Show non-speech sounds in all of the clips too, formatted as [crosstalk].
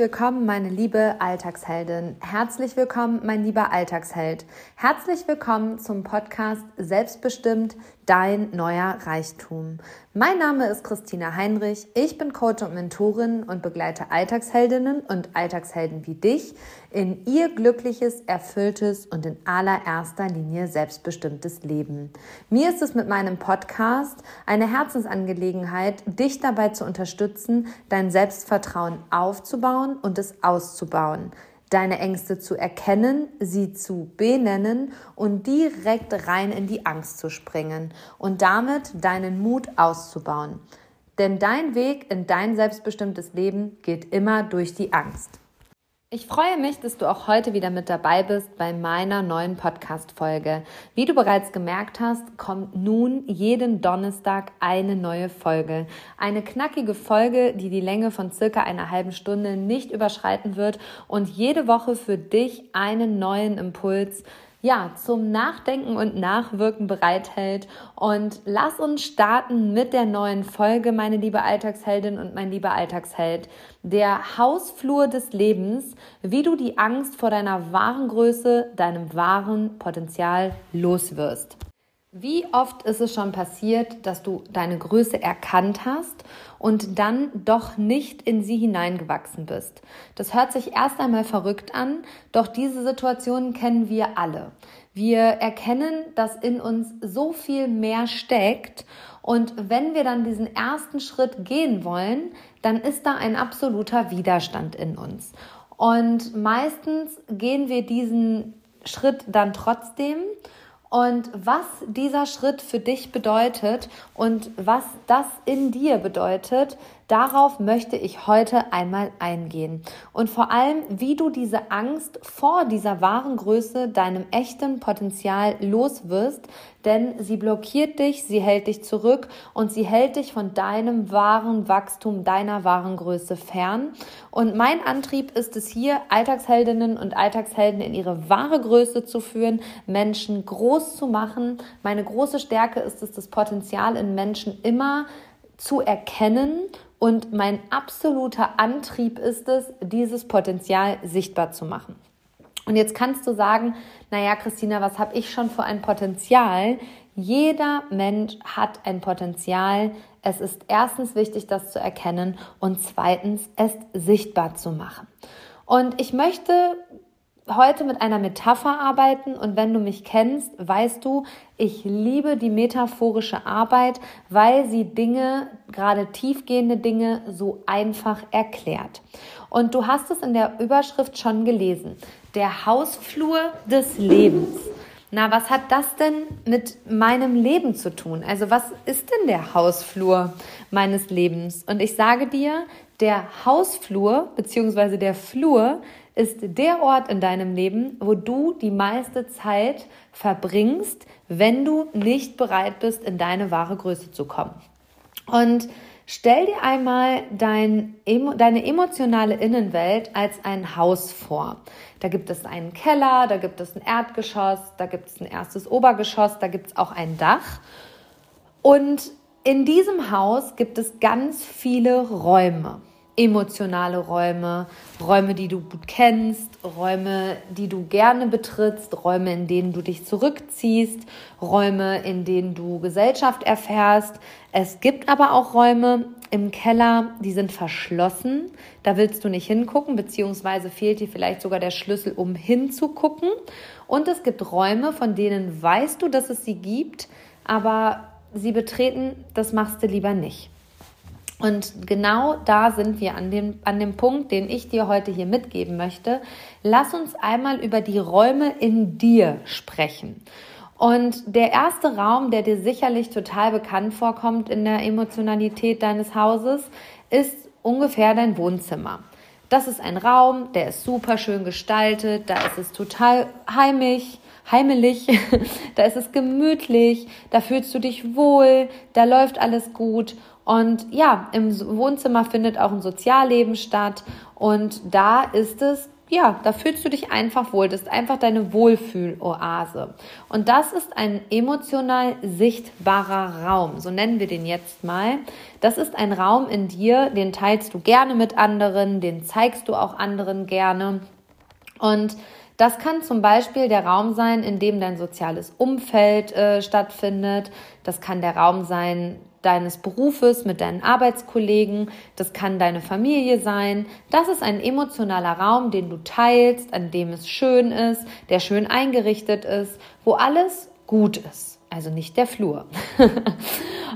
Willkommen, meine liebe Alltagsheldin. Herzlich willkommen, mein lieber Alltagsheld. Herzlich willkommen zum Podcast Selbstbestimmt, dein neuer Reichtum. Mein Name ist Christina Heinrich. Ich bin Coach und Mentorin und begleite Alltagsheldinnen und Alltagshelden wie dich in ihr glückliches, erfülltes und in allererster Linie selbstbestimmtes Leben. Mir ist es mit meinem Podcast eine Herzensangelegenheit, dich dabei zu unterstützen, dein Selbstvertrauen aufzubauen und es auszubauen deine Ängste zu erkennen, sie zu benennen und direkt rein in die Angst zu springen und damit deinen Mut auszubauen. Denn dein Weg in dein selbstbestimmtes Leben geht immer durch die Angst. Ich freue mich, dass du auch heute wieder mit dabei bist bei meiner neuen Podcast-Folge. Wie du bereits gemerkt hast, kommt nun jeden Donnerstag eine neue Folge. Eine knackige Folge, die die Länge von circa einer halben Stunde nicht überschreiten wird und jede Woche für dich einen neuen Impuls ja, zum Nachdenken und Nachwirken bereithält. Und lass uns starten mit der neuen Folge, meine liebe Alltagsheldin und mein lieber Alltagsheld. Der Hausflur des Lebens, wie du die Angst vor deiner wahren Größe, deinem wahren Potenzial loswirst. Wie oft ist es schon passiert, dass du deine Größe erkannt hast und dann doch nicht in sie hineingewachsen bist? Das hört sich erst einmal verrückt an, doch diese Situation kennen wir alle. Wir erkennen, dass in uns so viel mehr steckt und wenn wir dann diesen ersten Schritt gehen wollen, dann ist da ein absoluter Widerstand in uns. Und meistens gehen wir diesen Schritt dann trotzdem und was dieser Schritt für dich bedeutet und was das in dir bedeutet, Darauf möchte ich heute einmal eingehen. Und vor allem, wie du diese Angst vor dieser wahren Größe, deinem echten Potenzial loswirst, denn sie blockiert dich, sie hält dich zurück und sie hält dich von deinem wahren Wachstum, deiner wahren Größe fern. Und mein Antrieb ist es hier, Alltagsheldinnen und Alltagshelden in ihre wahre Größe zu führen, Menschen groß zu machen. Meine große Stärke ist es, das Potenzial in Menschen immer zu erkennen und mein absoluter Antrieb ist es, dieses Potenzial sichtbar zu machen. Und jetzt kannst du sagen, naja, Christina, was habe ich schon für ein Potenzial? Jeder Mensch hat ein Potenzial. Es ist erstens wichtig, das zu erkennen und zweitens, es sichtbar zu machen. Und ich möchte heute mit einer Metapher arbeiten und wenn du mich kennst, weißt du, ich liebe die metaphorische Arbeit, weil sie Dinge, gerade tiefgehende Dinge, so einfach erklärt. Und du hast es in der Überschrift schon gelesen. Der Hausflur des Lebens. Na, was hat das denn mit meinem Leben zu tun? Also was ist denn der Hausflur meines Lebens? Und ich sage dir, der Hausflur bzw. der Flur ist der Ort in deinem Leben, wo du die meiste Zeit verbringst, wenn du nicht bereit bist, in deine wahre Größe zu kommen. Und stell dir einmal dein, deine emotionale Innenwelt als ein Haus vor. Da gibt es einen Keller, da gibt es ein Erdgeschoss, da gibt es ein erstes Obergeschoss, da gibt es auch ein Dach. Und in diesem Haus gibt es ganz viele Räume emotionale Räume, Räume, die du gut kennst, Räume, die du gerne betrittst, Räume, in denen du dich zurückziehst, Räume, in denen du Gesellschaft erfährst. Es gibt aber auch Räume im Keller, die sind verschlossen. Da willst du nicht hingucken, beziehungsweise fehlt dir vielleicht sogar der Schlüssel, um hinzugucken. Und es gibt Räume, von denen weißt du, dass es sie gibt, aber sie betreten, das machst du lieber nicht. Und genau da sind wir an dem, an dem Punkt, den ich dir heute hier mitgeben möchte. Lass uns einmal über die Räume in dir sprechen. Und der erste Raum, der dir sicherlich total bekannt vorkommt in der Emotionalität deines Hauses, ist ungefähr dein Wohnzimmer. Das ist ein Raum, der ist super schön gestaltet, da ist es total heimisch, heimelig, [laughs] da ist es gemütlich, da fühlst du dich wohl, da läuft alles gut und ja, im Wohnzimmer findet auch ein Sozialleben statt und da ist es ja, da fühlst du dich einfach wohl. Das ist einfach deine Wohlfühloase. Und das ist ein emotional sichtbarer Raum. So nennen wir den jetzt mal. Das ist ein Raum in dir, den teilst du gerne mit anderen, den zeigst du auch anderen gerne. Und das kann zum Beispiel der Raum sein, in dem dein soziales Umfeld äh, stattfindet. Das kann der Raum sein, deines Berufes, mit deinen Arbeitskollegen, das kann deine Familie sein. Das ist ein emotionaler Raum, den du teilst, an dem es schön ist, der schön eingerichtet ist, wo alles gut ist. Also nicht der Flur. [laughs]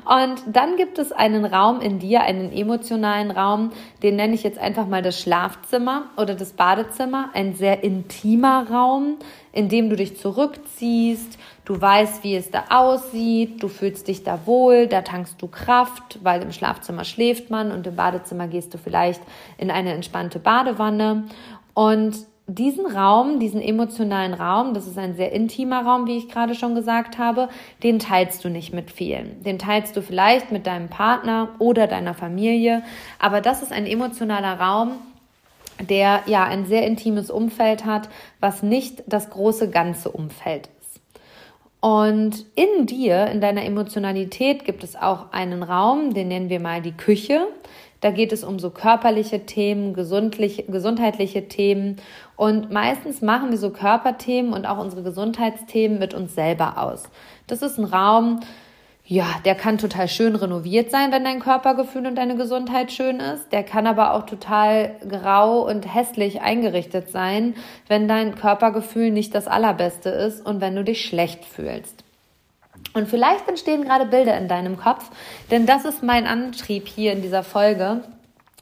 Und dann gibt es einen Raum in dir, einen emotionalen Raum, den nenne ich jetzt einfach mal das Schlafzimmer oder das Badezimmer, ein sehr intimer Raum, in dem du dich zurückziehst, Du weißt, wie es da aussieht, du fühlst dich da wohl, da tankst du Kraft, weil im Schlafzimmer schläft man und im Badezimmer gehst du vielleicht in eine entspannte Badewanne. Und diesen Raum, diesen emotionalen Raum, das ist ein sehr intimer Raum, wie ich gerade schon gesagt habe, den teilst du nicht mit vielen. Den teilst du vielleicht mit deinem Partner oder deiner Familie, aber das ist ein emotionaler Raum, der ja ein sehr intimes Umfeld hat, was nicht das große ganze Umfeld und in dir, in deiner Emotionalität gibt es auch einen Raum, den nennen wir mal die Küche. Da geht es um so körperliche Themen, gesundheitliche Themen. Und meistens machen wir so Körperthemen und auch unsere Gesundheitsthemen mit uns selber aus. Das ist ein Raum, ja, der kann total schön renoviert sein, wenn dein Körpergefühl und deine Gesundheit schön ist. Der kann aber auch total grau und hässlich eingerichtet sein, wenn dein Körpergefühl nicht das allerbeste ist und wenn du dich schlecht fühlst. Und vielleicht entstehen gerade Bilder in deinem Kopf, denn das ist mein Antrieb hier in dieser Folge,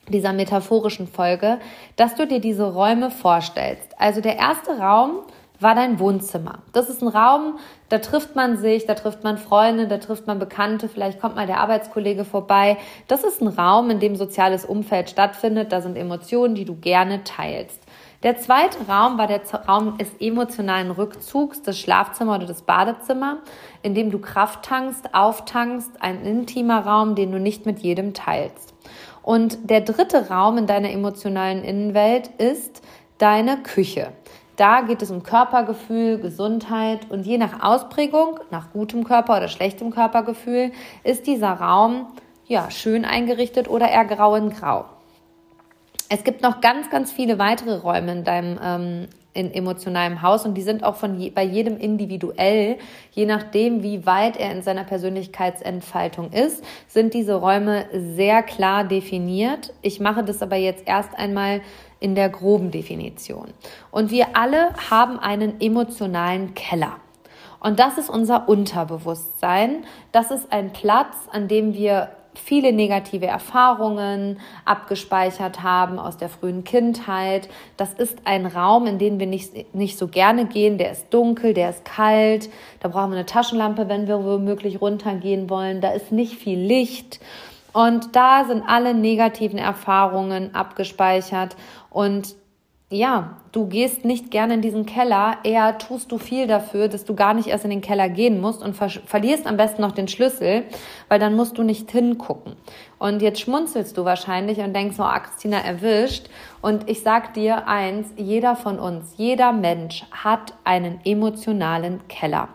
dieser metaphorischen Folge, dass du dir diese Räume vorstellst. Also der erste Raum war dein Wohnzimmer. Das ist ein Raum, da trifft man sich, da trifft man Freunde, da trifft man Bekannte, vielleicht kommt mal der Arbeitskollege vorbei. Das ist ein Raum, in dem soziales Umfeld stattfindet. Da sind Emotionen, die du gerne teilst. Der zweite Raum war der Raum des emotionalen Rückzugs, das Schlafzimmer oder das Badezimmer, in dem du Kraft tankst, auftankst, ein intimer Raum, den du nicht mit jedem teilst. Und der dritte Raum in deiner emotionalen Innenwelt ist deine Küche. Da geht es um Körpergefühl, Gesundheit und je nach Ausprägung, nach gutem Körper oder schlechtem Körpergefühl, ist dieser Raum ja schön eingerichtet oder eher grau in grau. Es gibt noch ganz, ganz viele weitere Räume in deinem ähm, in emotionalem Haus und die sind auch von je, bei jedem individuell, je nachdem, wie weit er in seiner Persönlichkeitsentfaltung ist, sind diese Räume sehr klar definiert. Ich mache das aber jetzt erst einmal in der groben Definition. Und wir alle haben einen emotionalen Keller. Und das ist unser Unterbewusstsein. Das ist ein Platz, an dem wir viele negative Erfahrungen abgespeichert haben aus der frühen Kindheit. Das ist ein Raum, in den wir nicht, nicht so gerne gehen. Der ist dunkel, der ist kalt. Da brauchen wir eine Taschenlampe, wenn wir womöglich runtergehen wollen. Da ist nicht viel Licht. Und da sind alle negativen Erfahrungen abgespeichert. Und ja, du gehst nicht gerne in diesen Keller, eher tust du viel dafür, dass du gar nicht erst in den Keller gehen musst und ver verlierst am besten noch den Schlüssel, weil dann musst du nicht hingucken. Und jetzt schmunzelst du wahrscheinlich und denkst, oh, Christina erwischt. Und ich sag dir eins, jeder von uns, jeder Mensch hat einen emotionalen Keller.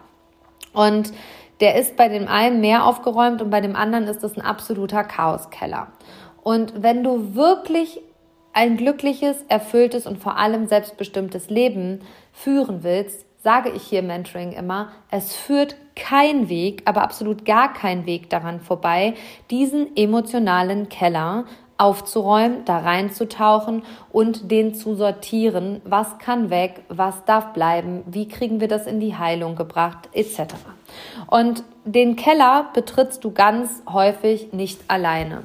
Und der ist bei dem einen mehr aufgeräumt und bei dem anderen ist es ein absoluter Chaoskeller. Und wenn du wirklich ein glückliches, erfülltes und vor allem selbstbestimmtes Leben führen willst, sage ich hier Mentoring immer, es führt kein Weg, aber absolut gar kein Weg daran vorbei, diesen emotionalen Keller aufzuräumen, da reinzutauchen und den zu sortieren. Was kann weg? Was darf bleiben? Wie kriegen wir das in die Heilung gebracht? Etc. Und den Keller betrittst du ganz häufig nicht alleine.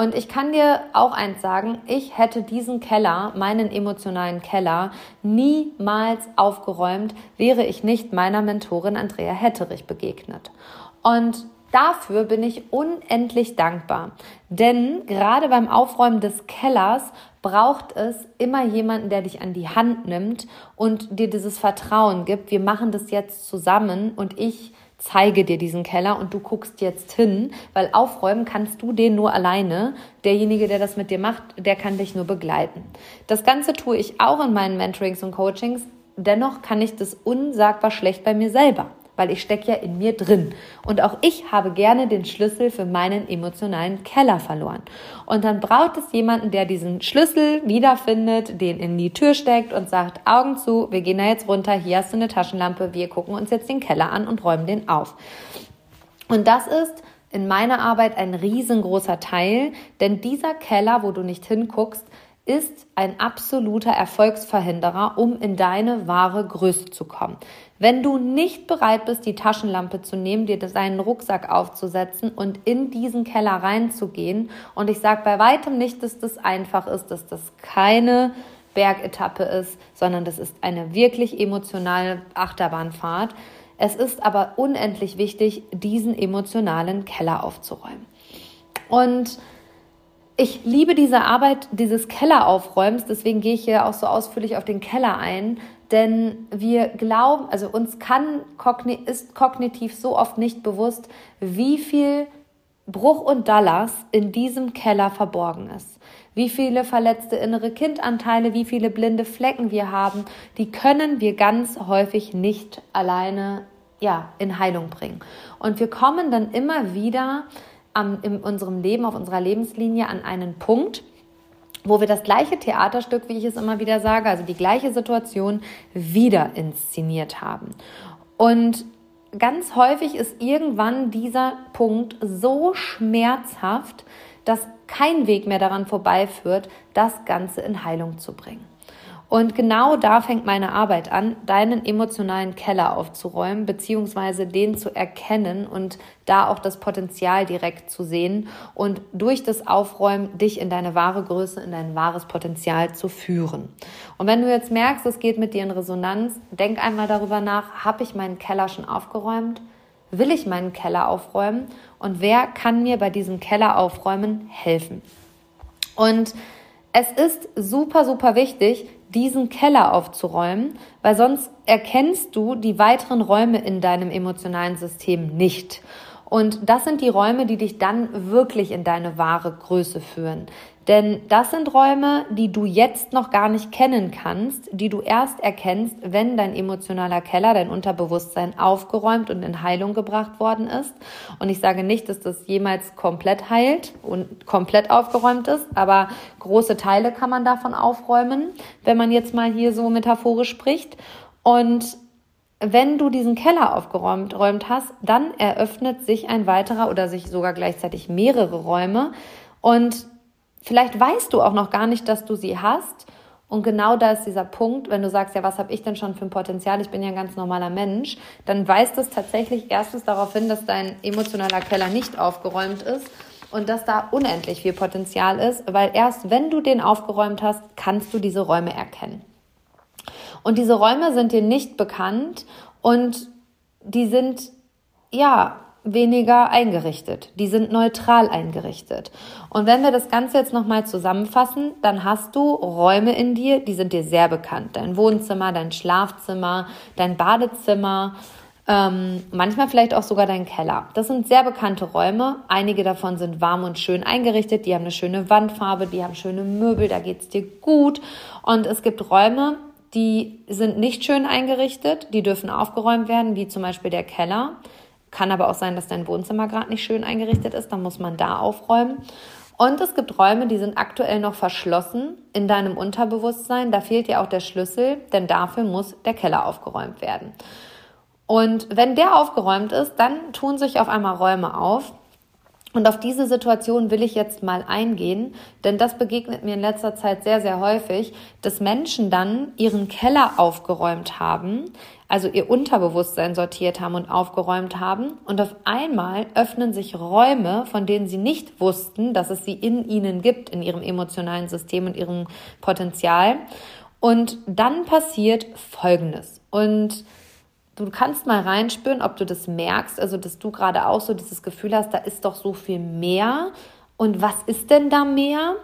Und ich kann dir auch eins sagen, ich hätte diesen Keller, meinen emotionalen Keller, niemals aufgeräumt, wäre ich nicht meiner Mentorin Andrea Hetterich begegnet. Und Dafür bin ich unendlich dankbar. Denn gerade beim Aufräumen des Kellers braucht es immer jemanden, der dich an die Hand nimmt und dir dieses Vertrauen gibt. Wir machen das jetzt zusammen und ich zeige dir diesen Keller und du guckst jetzt hin, weil aufräumen kannst du den nur alleine. Derjenige, der das mit dir macht, der kann dich nur begleiten. Das Ganze tue ich auch in meinen Mentorings und Coachings. Dennoch kann ich das unsagbar schlecht bei mir selber weil ich stecke ja in mir drin. Und auch ich habe gerne den Schlüssel für meinen emotionalen Keller verloren. Und dann braucht es jemanden, der diesen Schlüssel wiederfindet, den in die Tür steckt und sagt, Augen zu, wir gehen da jetzt runter, hier hast du eine Taschenlampe, wir gucken uns jetzt den Keller an und räumen den auf. Und das ist in meiner Arbeit ein riesengroßer Teil, denn dieser Keller, wo du nicht hinguckst, ist ein absoluter Erfolgsverhinderer, um in deine wahre Größe zu kommen. Wenn du nicht bereit bist, die Taschenlampe zu nehmen, dir deinen Rucksack aufzusetzen und in diesen Keller reinzugehen, und ich sage bei weitem nicht, dass das einfach ist, dass das keine Bergetappe ist, sondern das ist eine wirklich emotionale Achterbahnfahrt. Es ist aber unendlich wichtig, diesen emotionalen Keller aufzuräumen. Und ich liebe diese Arbeit dieses Kelleraufräumens, deswegen gehe ich hier auch so ausführlich auf den Keller ein, denn wir glauben, also uns kann, ist kognitiv so oft nicht bewusst, wie viel Bruch und Dallas in diesem Keller verborgen ist. Wie viele verletzte innere Kindanteile, wie viele blinde Flecken wir haben, die können wir ganz häufig nicht alleine ja, in Heilung bringen. Und wir kommen dann immer wieder am, in unserem Leben, auf unserer Lebenslinie an einen Punkt, wo wir das gleiche Theaterstück, wie ich es immer wieder sage, also die gleiche Situation wieder inszeniert haben. Und ganz häufig ist irgendwann dieser Punkt so schmerzhaft, dass kein Weg mehr daran vorbeiführt, das Ganze in Heilung zu bringen. Und genau da fängt meine Arbeit an, deinen emotionalen Keller aufzuräumen, beziehungsweise den zu erkennen und da auch das Potenzial direkt zu sehen und durch das Aufräumen dich in deine wahre Größe, in dein wahres Potenzial zu führen. Und wenn du jetzt merkst, es geht mit dir in Resonanz, denk einmal darüber nach, habe ich meinen Keller schon aufgeräumt? Will ich meinen Keller aufräumen? Und wer kann mir bei diesem Keller aufräumen helfen? Und es ist super, super wichtig, diesen Keller aufzuräumen, weil sonst erkennst du die weiteren Räume in deinem emotionalen System nicht. Und das sind die Räume, die dich dann wirklich in deine wahre Größe führen. Denn das sind Räume, die du jetzt noch gar nicht kennen kannst, die du erst erkennst, wenn dein emotionaler Keller, dein Unterbewusstsein aufgeräumt und in Heilung gebracht worden ist. Und ich sage nicht, dass das jemals komplett heilt und komplett aufgeräumt ist, aber große Teile kann man davon aufräumen, wenn man jetzt mal hier so metaphorisch spricht. Und wenn du diesen Keller aufgeräumt räumt hast, dann eröffnet sich ein weiterer oder sich sogar gleichzeitig mehrere Räume. Und Vielleicht weißt du auch noch gar nicht, dass du sie hast. Und genau da ist dieser Punkt, wenn du sagst, ja, was habe ich denn schon für ein Potenzial? Ich bin ja ein ganz normaler Mensch, dann weist es tatsächlich erstens darauf hin, dass dein emotionaler Keller nicht aufgeräumt ist und dass da unendlich viel Potenzial ist, weil erst wenn du den aufgeräumt hast, kannst du diese Räume erkennen. Und diese Räume sind dir nicht bekannt und die sind, ja, weniger eingerichtet. Die sind neutral eingerichtet. Und wenn wir das Ganze jetzt nochmal zusammenfassen, dann hast du Räume in dir, die sind dir sehr bekannt. Dein Wohnzimmer, dein Schlafzimmer, dein Badezimmer, ähm, manchmal vielleicht auch sogar dein Keller. Das sind sehr bekannte Räume. Einige davon sind warm und schön eingerichtet. Die haben eine schöne Wandfarbe, die haben schöne Möbel, da geht's dir gut. Und es gibt Räume, die sind nicht schön eingerichtet, die dürfen aufgeräumt werden, wie zum Beispiel der Keller. Kann aber auch sein, dass dein Wohnzimmer gerade nicht schön eingerichtet ist. Dann muss man da aufräumen. Und es gibt Räume, die sind aktuell noch verschlossen in deinem Unterbewusstsein. Da fehlt dir auch der Schlüssel, denn dafür muss der Keller aufgeräumt werden. Und wenn der aufgeräumt ist, dann tun sich auf einmal Räume auf, und auf diese Situation will ich jetzt mal eingehen, denn das begegnet mir in letzter Zeit sehr, sehr häufig, dass Menschen dann ihren Keller aufgeräumt haben, also ihr Unterbewusstsein sortiert haben und aufgeräumt haben und auf einmal öffnen sich Räume, von denen sie nicht wussten, dass es sie in ihnen gibt, in ihrem emotionalen System und ihrem Potenzial. Und dann passiert Folgendes. Und du kannst mal reinspüren, ob du das merkst, also dass du gerade auch so dieses Gefühl hast, da ist doch so viel mehr. Und was ist denn da mehr?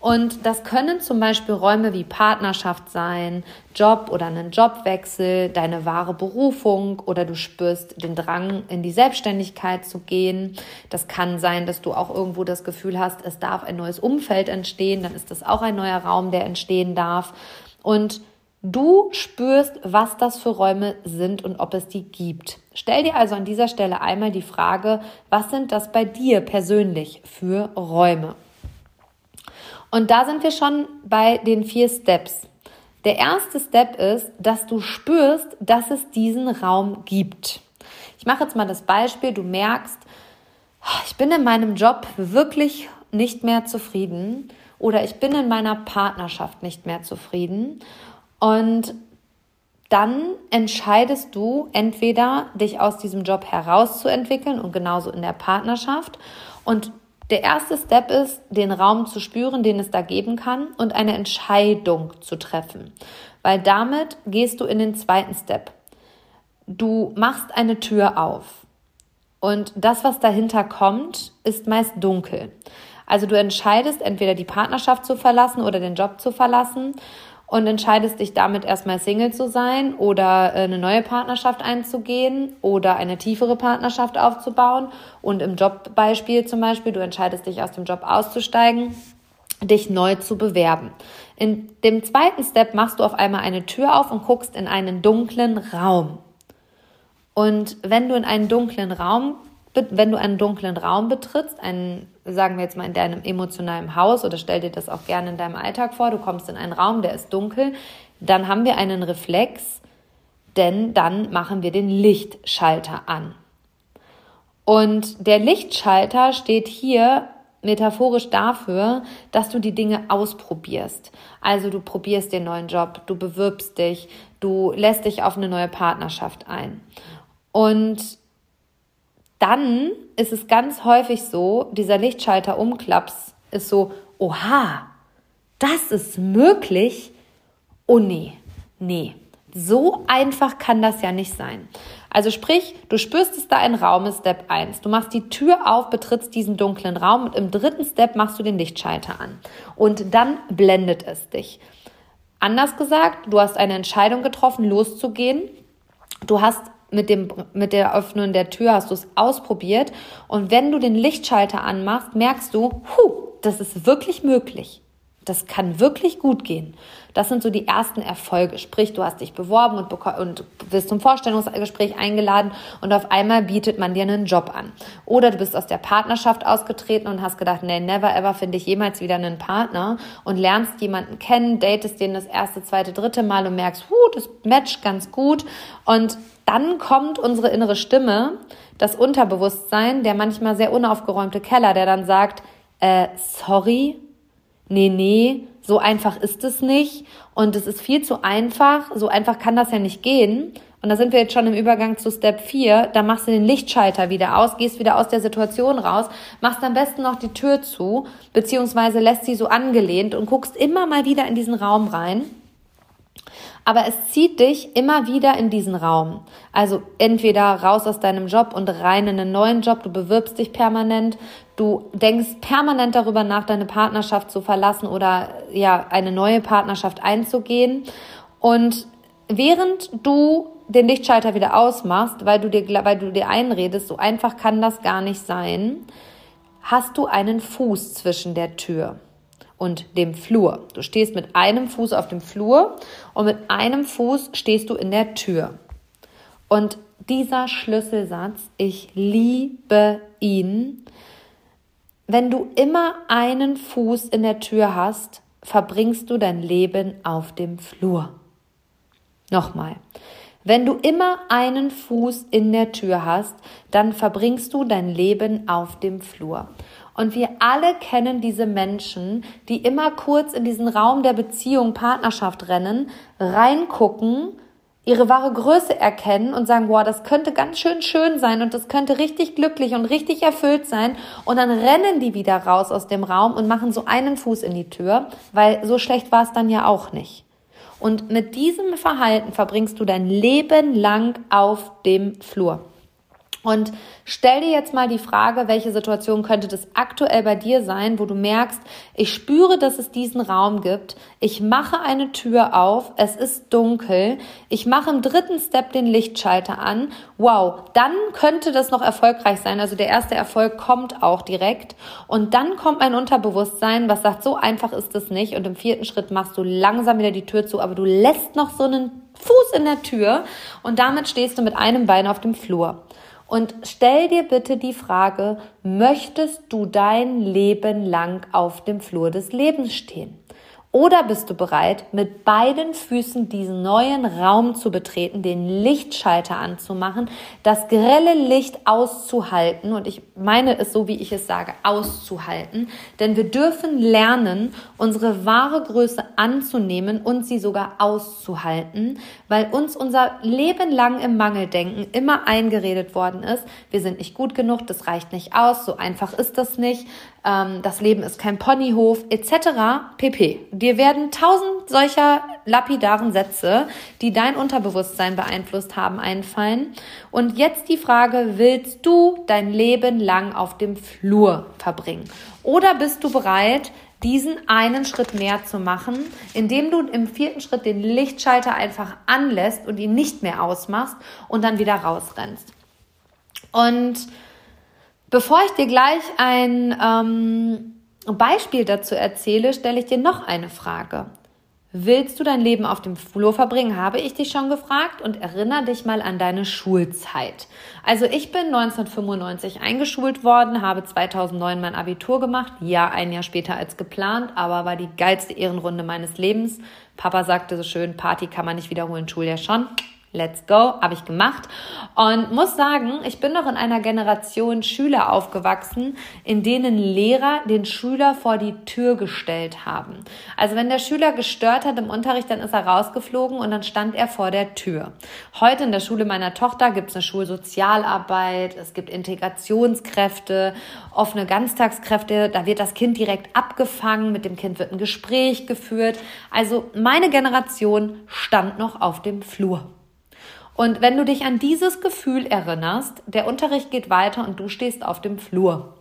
Und das können zum Beispiel Räume wie Partnerschaft sein, Job oder einen Jobwechsel, deine wahre Berufung oder du spürst den Drang, in die Selbstständigkeit zu gehen. Das kann sein, dass du auch irgendwo das Gefühl hast, es darf ein neues Umfeld entstehen, dann ist das auch ein neuer Raum, der entstehen darf. Und Du spürst, was das für Räume sind und ob es die gibt. Stell dir also an dieser Stelle einmal die Frage, was sind das bei dir persönlich für Räume? Und da sind wir schon bei den vier Steps. Der erste Step ist, dass du spürst, dass es diesen Raum gibt. Ich mache jetzt mal das Beispiel, du merkst, ich bin in meinem Job wirklich nicht mehr zufrieden oder ich bin in meiner Partnerschaft nicht mehr zufrieden und dann entscheidest du entweder dich aus diesem Job herauszuentwickeln und genauso in der Partnerschaft und der erste Step ist, den Raum zu spüren, den es da geben kann und eine Entscheidung zu treffen. Weil damit gehst du in den zweiten Step. Du machst eine Tür auf. Und das, was dahinter kommt, ist meist dunkel. Also du entscheidest entweder die Partnerschaft zu verlassen oder den Job zu verlassen und entscheidest dich damit erstmal Single zu sein oder äh, eine neue Partnerschaft einzugehen oder eine tiefere Partnerschaft aufzubauen. Und im Jobbeispiel zum Beispiel, du entscheidest dich aus dem Job auszusteigen, dich neu zu bewerben. In dem zweiten Step machst du auf einmal eine Tür auf und guckst in einen dunklen Raum. Und wenn du in einen dunklen Raum wenn du einen dunklen Raum betrittst, einen, sagen wir jetzt mal in deinem emotionalen Haus oder stell dir das auch gerne in deinem Alltag vor, du kommst in einen Raum, der ist dunkel, dann haben wir einen Reflex, denn dann machen wir den Lichtschalter an. Und der Lichtschalter steht hier metaphorisch dafür, dass du die Dinge ausprobierst. Also du probierst den neuen Job, du bewirbst dich, du lässt dich auf eine neue Partnerschaft ein. Und dann ist es ganz häufig so, dieser Lichtschalter umklapps ist so, oha, das ist möglich. Oh nee, nee, so einfach kann das ja nicht sein. Also sprich, du spürst es da ein Raum ist Step 1. Du machst die Tür auf, betrittst diesen dunklen Raum und im dritten Step machst du den Lichtschalter an. Und dann blendet es dich. Anders gesagt, du hast eine Entscheidung getroffen, loszugehen. Du hast mit, dem, mit der Öffnung der Tür hast du es ausprobiert. Und wenn du den Lichtschalter anmachst, merkst du, huh, das ist wirklich möglich. Das kann wirklich gut gehen. Das sind so die ersten Erfolge. Sprich, du hast dich beworben und, und bist zum Vorstellungsgespräch eingeladen und auf einmal bietet man dir einen Job an. Oder du bist aus der Partnerschaft ausgetreten und hast gedacht, nee, never ever finde ich jemals wieder einen Partner und lernst jemanden kennen, datest den das erste, zweite, dritte Mal und merkst, huh, das matcht ganz gut und dann kommt unsere innere Stimme, das Unterbewusstsein, der manchmal sehr unaufgeräumte Keller, der dann sagt, äh, sorry, nee, nee, so einfach ist es nicht und es ist viel zu einfach, so einfach kann das ja nicht gehen. Und da sind wir jetzt schon im Übergang zu Step 4. Da machst du den Lichtschalter wieder aus, gehst wieder aus der Situation raus, machst am besten noch die Tür zu, beziehungsweise lässt sie so angelehnt und guckst immer mal wieder in diesen Raum rein aber es zieht dich immer wieder in diesen Raum. Also entweder raus aus deinem Job und rein in einen neuen Job, du bewirbst dich permanent, du denkst permanent darüber nach, deine Partnerschaft zu verlassen oder ja, eine neue Partnerschaft einzugehen. Und während du den Lichtschalter wieder ausmachst, weil du dir, weil du dir einredest, so einfach kann das gar nicht sein, hast du einen Fuß zwischen der Tür und dem Flur. Du stehst mit einem Fuß auf dem Flur und mit einem Fuß stehst du in der Tür. Und dieser Schlüsselsatz, ich liebe ihn, wenn du immer einen Fuß in der Tür hast, verbringst du dein Leben auf dem Flur. Nochmal. Wenn du immer einen Fuß in der Tür hast, dann verbringst du dein Leben auf dem Flur. Und wir alle kennen diese Menschen, die immer kurz in diesen Raum der Beziehung, Partnerschaft rennen, reingucken, ihre wahre Größe erkennen und sagen, boah, das könnte ganz schön schön sein und das könnte richtig glücklich und richtig erfüllt sein. Und dann rennen die wieder raus aus dem Raum und machen so einen Fuß in die Tür, weil so schlecht war es dann ja auch nicht. Und mit diesem Verhalten verbringst du dein Leben lang auf dem Flur. Und stell dir jetzt mal die Frage, welche Situation könnte das aktuell bei dir sein, wo du merkst, ich spüre, dass es diesen Raum gibt, ich mache eine Tür auf, es ist dunkel, ich mache im dritten Step den Lichtschalter an, wow, dann könnte das noch erfolgreich sein. Also der erste Erfolg kommt auch direkt. Und dann kommt mein Unterbewusstsein, was sagt, so einfach ist es nicht. Und im vierten Schritt machst du langsam wieder die Tür zu, aber du lässt noch so einen Fuß in der Tür. Und damit stehst du mit einem Bein auf dem Flur. Und stell dir bitte die Frage, möchtest du dein Leben lang auf dem Flur des Lebens stehen? Oder bist du bereit, mit beiden Füßen diesen neuen Raum zu betreten, den Lichtschalter anzumachen, das grelle Licht auszuhalten? Und ich meine es so, wie ich es sage, auszuhalten. Denn wir dürfen lernen, unsere wahre Größe anzunehmen und sie sogar auszuhalten, weil uns unser Leben lang im Mangeldenken immer eingeredet worden ist, wir sind nicht gut genug, das reicht nicht aus, so einfach ist das nicht ähm, das Leben ist kein Ponyhof etc. pp. Dir werden tausend solcher lapidaren Sätze, die dein Unterbewusstsein beeinflusst haben, einfallen. Und jetzt die Frage, willst du dein Leben lang auf dem Flur verbringen? Oder bist du bereit, diesen einen Schritt mehr zu machen, indem du im vierten Schritt den Lichtschalter einfach anlässt und ihn nicht mehr ausmachst und dann wieder rausrennst? Und Bevor ich dir gleich ein ähm, Beispiel dazu erzähle, stelle ich dir noch eine Frage. Willst du dein Leben auf dem Flur verbringen, habe ich dich schon gefragt und erinnere dich mal an deine Schulzeit. Also ich bin 1995 eingeschult worden, habe 2009 mein Abitur gemacht, ja, ein Jahr später als geplant, aber war die geilste Ehrenrunde meines Lebens. Papa sagte so schön, Party kann man nicht wiederholen, Schuljahr schon. Let's go, habe ich gemacht und muss sagen, ich bin noch in einer Generation Schüler aufgewachsen, in denen Lehrer den Schüler vor die Tür gestellt haben. Also wenn der Schüler gestört hat im Unterricht, dann ist er rausgeflogen und dann stand er vor der Tür. Heute in der Schule meiner Tochter gibt es eine Schulsozialarbeit, es gibt Integrationskräfte, offene Ganztagskräfte, da wird das Kind direkt abgefangen, mit dem Kind wird ein Gespräch geführt. Also meine Generation stand noch auf dem Flur. Und wenn du dich an dieses Gefühl erinnerst, der Unterricht geht weiter und du stehst auf dem Flur,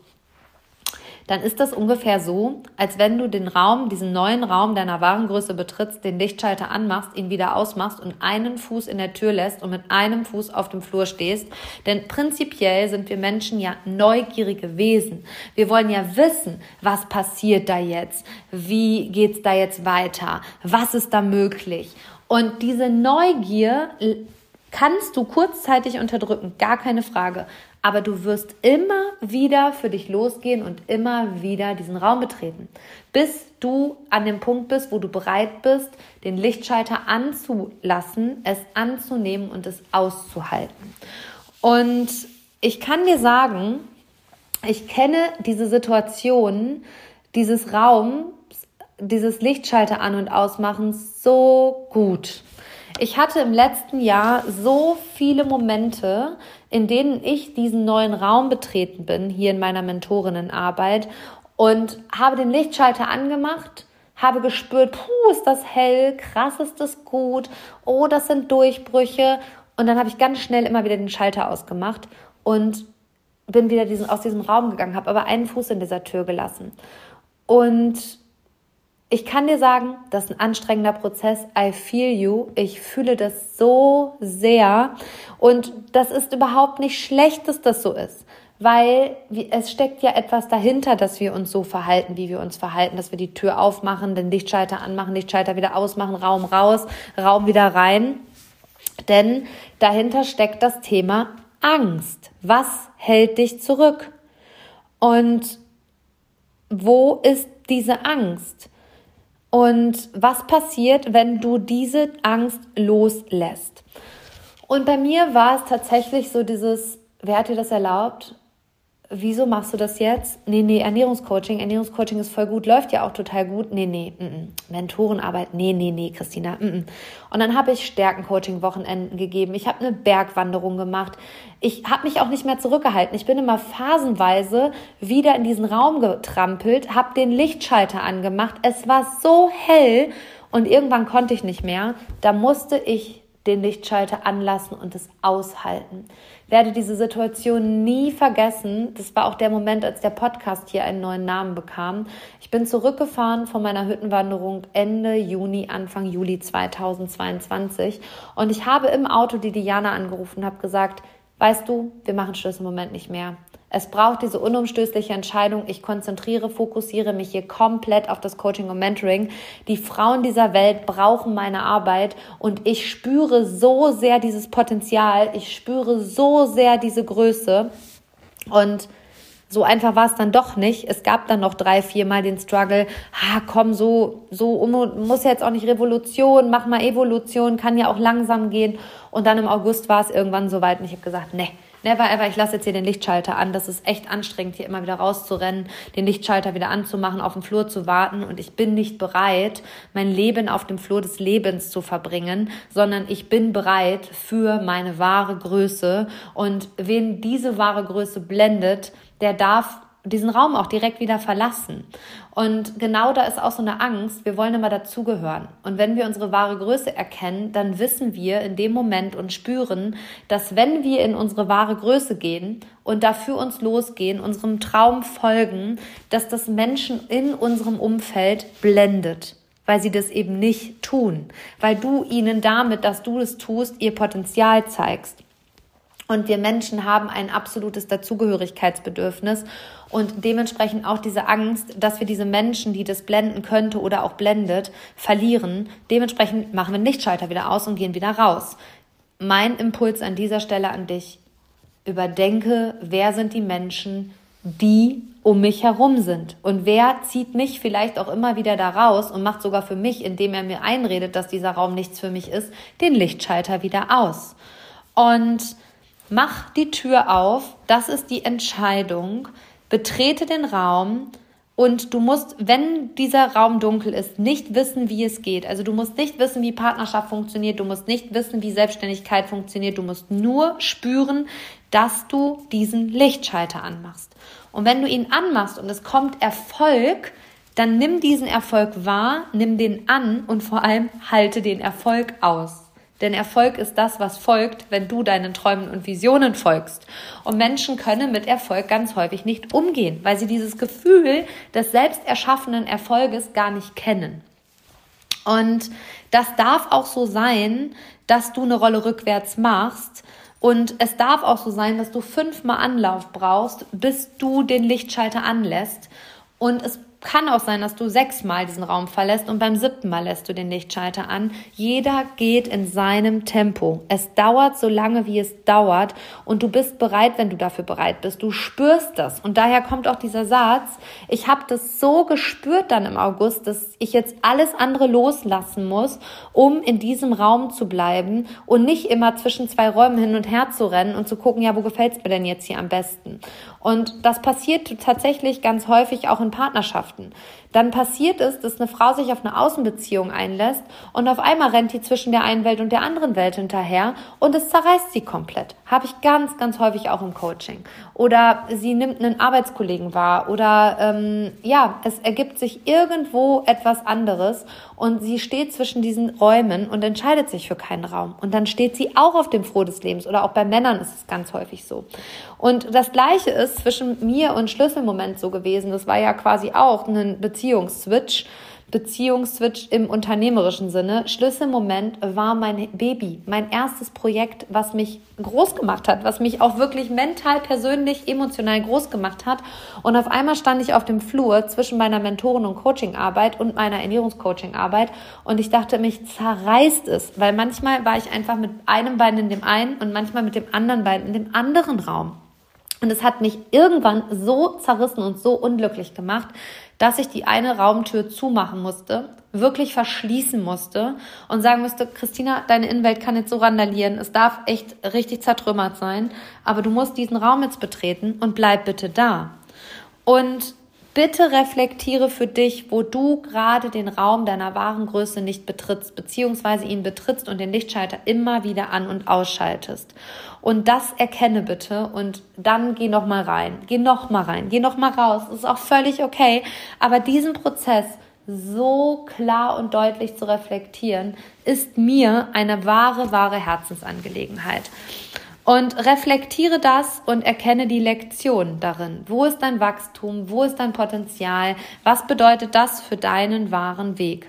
dann ist das ungefähr so, als wenn du den Raum, diesen neuen Raum deiner wahren Größe betrittst, den Lichtschalter anmachst, ihn wieder ausmachst und einen Fuß in der Tür lässt und mit einem Fuß auf dem Flur stehst. Denn prinzipiell sind wir Menschen ja neugierige Wesen. Wir wollen ja wissen, was passiert da jetzt? Wie geht's da jetzt weiter? Was ist da möglich? Und diese Neugier kannst du kurzzeitig unterdrücken, gar keine Frage. Aber du wirst immer wieder für dich losgehen und immer wieder diesen Raum betreten, bis du an dem Punkt bist, wo du bereit bist, den Lichtschalter anzulassen, es anzunehmen und es auszuhalten. Und ich kann dir sagen, ich kenne diese Situation, dieses Raum, dieses Lichtschalter an und ausmachen so gut. Ich hatte im letzten Jahr so viele Momente, in denen ich diesen neuen Raum betreten bin, hier in meiner Mentorinnenarbeit und habe den Lichtschalter angemacht, habe gespürt, puh, ist das hell, krass ist das gut, oh, das sind Durchbrüche. Und dann habe ich ganz schnell immer wieder den Schalter ausgemacht und bin wieder diesen, aus diesem Raum gegangen, habe aber einen Fuß in dieser Tür gelassen. Und ich kann dir sagen, das ist ein anstrengender Prozess. I feel you. Ich fühle das so sehr. Und das ist überhaupt nicht schlecht, dass das so ist. Weil es steckt ja etwas dahinter, dass wir uns so verhalten, wie wir uns verhalten, dass wir die Tür aufmachen, den Lichtschalter anmachen, Lichtschalter wieder ausmachen, Raum raus, Raum wieder rein. Denn dahinter steckt das Thema Angst. Was hält dich zurück? Und wo ist diese Angst? Und was passiert, wenn du diese Angst loslässt? Und bei mir war es tatsächlich so dieses, wer hat dir das erlaubt? Wieso machst du das jetzt? Nee, nee, Ernährungscoaching. Ernährungscoaching ist voll gut, läuft ja auch total gut. Nee, nee, mm, mm. Mentorenarbeit. Nee, nee, nee, Christina. Mm, mm. Und dann habe ich Stärkencoaching-Wochenenden gegeben. Ich habe eine Bergwanderung gemacht. Ich habe mich auch nicht mehr zurückgehalten. Ich bin immer phasenweise wieder in diesen Raum getrampelt, habe den Lichtschalter angemacht. Es war so hell und irgendwann konnte ich nicht mehr. Da musste ich den Lichtschalter anlassen und es aushalten. Werde diese Situation nie vergessen. Das war auch der Moment, als der Podcast hier einen neuen Namen bekam. Ich bin zurückgefahren von meiner Hüttenwanderung Ende Juni, Anfang Juli 2022 und ich habe im Auto die Diana angerufen und habe gesagt, weißt du, wir machen Schluss im Moment nicht mehr. Es braucht diese unumstößliche Entscheidung. Ich konzentriere, fokussiere mich hier komplett auf das Coaching und Mentoring. Die Frauen dieser Welt brauchen meine Arbeit und ich spüre so sehr dieses Potenzial. Ich spüre so sehr diese Größe und so einfach war es dann doch nicht. Es gab dann noch drei, viermal den Struggle. Ha, komm, so, so muss jetzt auch nicht Revolution, mach mal Evolution, kann ja auch langsam gehen. Und dann im August war es irgendwann soweit und ich habe gesagt, nee, Never ever, ich lasse jetzt hier den Lichtschalter an. Das ist echt anstrengend, hier immer wieder rauszurennen, den Lichtschalter wieder anzumachen, auf dem Flur zu warten. Und ich bin nicht bereit, mein Leben auf dem Flur des Lebens zu verbringen, sondern ich bin bereit für meine wahre Größe. Und wen diese wahre Größe blendet, der darf diesen Raum auch direkt wieder verlassen. Und genau da ist auch so eine Angst, wir wollen immer dazugehören. Und wenn wir unsere wahre Größe erkennen, dann wissen wir in dem Moment und spüren, dass wenn wir in unsere wahre Größe gehen und dafür uns losgehen, unserem Traum folgen, dass das Menschen in unserem Umfeld blendet weil sie das eben nicht tun, weil du ihnen damit, dass du es tust, ihr Potenzial zeigst. Und wir Menschen haben ein absolutes Dazugehörigkeitsbedürfnis und dementsprechend auch diese Angst, dass wir diese Menschen, die das blenden könnte oder auch blendet, verlieren. Dementsprechend machen wir Lichtschalter wieder aus und gehen wieder raus. Mein Impuls an dieser Stelle an dich. Überdenke, wer sind die Menschen, die um mich herum sind. Und wer zieht mich vielleicht auch immer wieder da raus und macht sogar für mich, indem er mir einredet, dass dieser Raum nichts für mich ist, den Lichtschalter wieder aus. Und Mach die Tür auf, das ist die Entscheidung. Betrete den Raum und du musst, wenn dieser Raum dunkel ist, nicht wissen, wie es geht. Also du musst nicht wissen, wie Partnerschaft funktioniert, du musst nicht wissen, wie Selbstständigkeit funktioniert, du musst nur spüren, dass du diesen Lichtschalter anmachst. Und wenn du ihn anmachst und es kommt Erfolg, dann nimm diesen Erfolg wahr, nimm den an und vor allem halte den Erfolg aus. Denn Erfolg ist das, was folgt, wenn du deinen Träumen und Visionen folgst. Und Menschen können mit Erfolg ganz häufig nicht umgehen, weil sie dieses Gefühl des selbst erschaffenen Erfolges gar nicht kennen. Und das darf auch so sein, dass du eine Rolle rückwärts machst. Und es darf auch so sein, dass du fünfmal Anlauf brauchst, bis du den Lichtschalter anlässt. Und es kann auch sein, dass du sechsmal diesen Raum verlässt und beim siebten Mal lässt du den Lichtschalter an. Jeder geht in seinem Tempo. Es dauert so lange, wie es dauert und du bist bereit, wenn du dafür bereit bist. Du spürst das und daher kommt auch dieser Satz, ich habe das so gespürt dann im August, dass ich jetzt alles andere loslassen muss, um in diesem Raum zu bleiben und nicht immer zwischen zwei Räumen hin und her zu rennen und zu gucken, ja, wo gefällt's mir denn jetzt hier am besten? Und das passiert tatsächlich ganz häufig auch in Partnerschaften. Dann passiert es, dass eine Frau sich auf eine Außenbeziehung einlässt und auf einmal rennt die zwischen der einen Welt und der anderen Welt hinterher und es zerreißt sie komplett. Habe ich ganz, ganz häufig auch im Coaching. Oder sie nimmt einen Arbeitskollegen wahr oder ähm, ja, es ergibt sich irgendwo etwas anderes und sie steht zwischen diesen Räumen und entscheidet sich für keinen Raum. Und dann steht sie auch auf dem Froh des Lebens oder auch bei Männern ist es ganz häufig so. Und das Gleiche ist zwischen mir und Schlüsselmoment so gewesen. Das war ja quasi auch ein Beziehungsswitch. Beziehungsswitch im unternehmerischen Sinne. Schlüsselmoment war mein Baby, mein erstes Projekt, was mich groß gemacht hat, was mich auch wirklich mental, persönlich, emotional groß gemacht hat. Und auf einmal stand ich auf dem Flur zwischen meiner Mentoren- und Coachingarbeit und meiner Ernährungscoachingarbeit und ich dachte, mich zerreißt es, weil manchmal war ich einfach mit einem Bein in dem einen und manchmal mit dem anderen Bein in dem anderen Raum. Und es hat mich irgendwann so zerrissen und so unglücklich gemacht, dass ich die eine Raumtür zumachen musste, wirklich verschließen musste und sagen musste, Christina, deine Innenwelt kann jetzt so randalieren, es darf echt richtig zertrümmert sein, aber du musst diesen Raum jetzt betreten und bleib bitte da. Und bitte reflektiere für dich, wo du gerade den Raum deiner wahren Größe nicht betrittst, beziehungsweise ihn betrittst und den Lichtschalter immer wieder an und ausschaltest. Und das erkenne bitte und dann geh noch mal rein. Geh noch mal rein. Geh noch mal raus. Das ist auch völlig okay. Aber diesen Prozess so klar und deutlich zu reflektieren, ist mir eine wahre, wahre Herzensangelegenheit. Und reflektiere das und erkenne die Lektion darin. Wo ist dein Wachstum? Wo ist dein Potenzial? Was bedeutet das für deinen wahren Weg?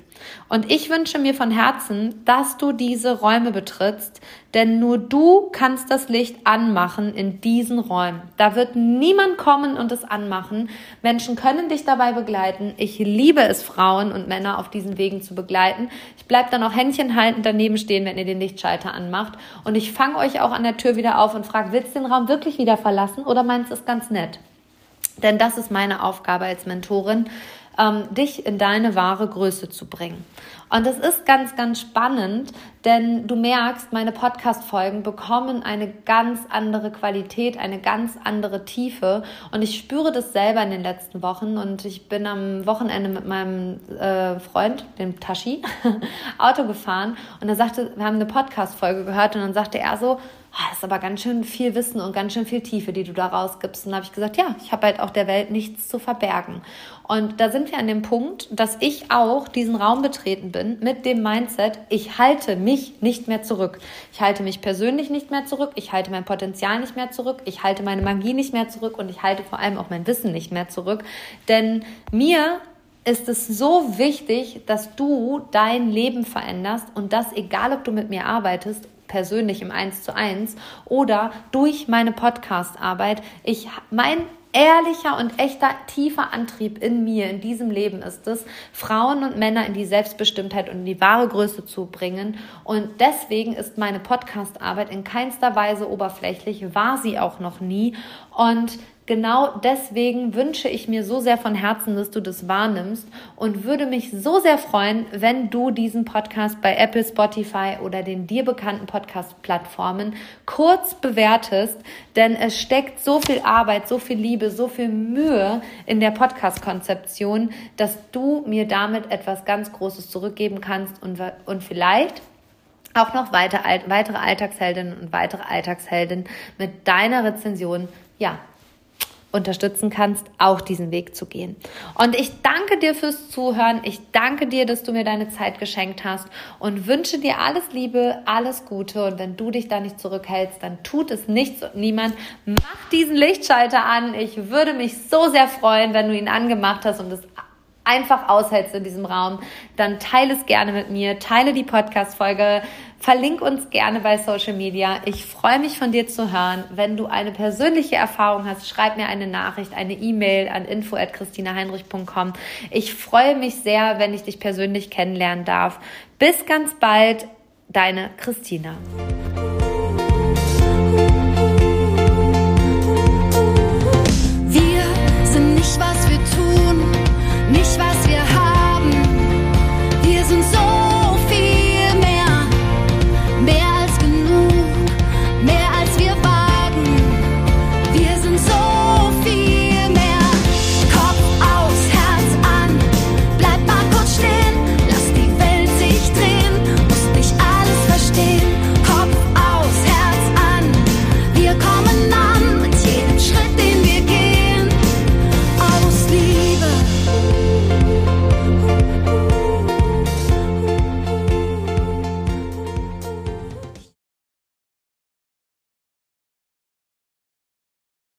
Und ich wünsche mir von Herzen, dass du diese Räume betrittst, denn nur du kannst das Licht anmachen in diesen Räumen. Da wird niemand kommen und es anmachen. Menschen können dich dabei begleiten. Ich liebe es, Frauen und Männer auf diesen Wegen zu begleiten. Ich bleib dann auch Händchen haltend daneben stehen, wenn ihr den Lichtschalter anmacht. Und ich fange euch auch an der Tür wieder auf und frage, willst du den Raum wirklich wieder verlassen oder meinst du es ganz nett? Denn das ist meine Aufgabe als Mentorin, ähm, dich in deine wahre Größe zu bringen. Und das ist ganz, ganz spannend, denn du merkst, meine Podcast-Folgen bekommen eine ganz andere Qualität, eine ganz andere Tiefe. Und ich spüre das selber in den letzten Wochen. Und ich bin am Wochenende mit meinem äh, Freund, dem Tashi, [laughs] Auto gefahren. Und er sagte, wir haben eine Podcast-Folge gehört. Und dann sagte er so, oh, das ist aber ganz schön viel Wissen und ganz schön viel Tiefe, die du da rausgibst. Und da habe ich gesagt, ja, ich habe halt auch der Welt nichts zu verbergen. Und da sind wir an dem Punkt, dass ich auch diesen Raum betreten bin mit dem Mindset, ich halte mich nicht mehr zurück. Ich halte mich persönlich nicht mehr zurück, ich halte mein Potenzial nicht mehr zurück, ich halte meine Magie nicht mehr zurück und ich halte vor allem auch mein Wissen nicht mehr zurück. Denn mir ist es so wichtig, dass du dein Leben veränderst und das egal, ob du mit mir arbeitest persönlich im Eins zu eins oder durch meine Podcast-Arbeit. Ich, mein ehrlicher und echter tiefer Antrieb in mir, in diesem Leben ist es, Frauen und Männer in die Selbstbestimmtheit und in die wahre Größe zu bringen. Und deswegen ist meine Podcast-Arbeit in keinster Weise oberflächlich, war sie auch noch nie. Und genau deswegen wünsche ich mir so sehr von Herzen, dass du das wahrnimmst und würde mich so sehr freuen, wenn du diesen Podcast bei Apple, Spotify oder den dir bekannten Podcast-Plattformen kurz bewertest, denn es steckt so viel Arbeit, so viel Liebe, so viel Mühe in der Podcast-Konzeption, dass du mir damit etwas ganz Großes zurückgeben kannst und, und vielleicht auch noch weiter, weitere Alltagsheldinnen und weitere Alltagsheldinnen mit deiner Rezension ja, unterstützen kannst, auch diesen Weg zu gehen. Und ich danke dir fürs Zuhören. Ich danke dir, dass du mir deine Zeit geschenkt hast und wünsche dir alles Liebe, alles Gute. Und wenn du dich da nicht zurückhältst, dann tut es nichts und niemand. Mach diesen Lichtschalter an. Ich würde mich so sehr freuen, wenn du ihn angemacht hast und es einfach aushältst in diesem Raum, dann teile es gerne mit mir, teile die Podcast-Folge, verlink uns gerne bei Social Media. Ich freue mich von dir zu hören. Wenn du eine persönliche Erfahrung hast, schreib mir eine Nachricht, eine E-Mail an info@christinaheinrich.com. Ich freue mich sehr, wenn ich dich persönlich kennenlernen darf. Bis ganz bald, deine Christina.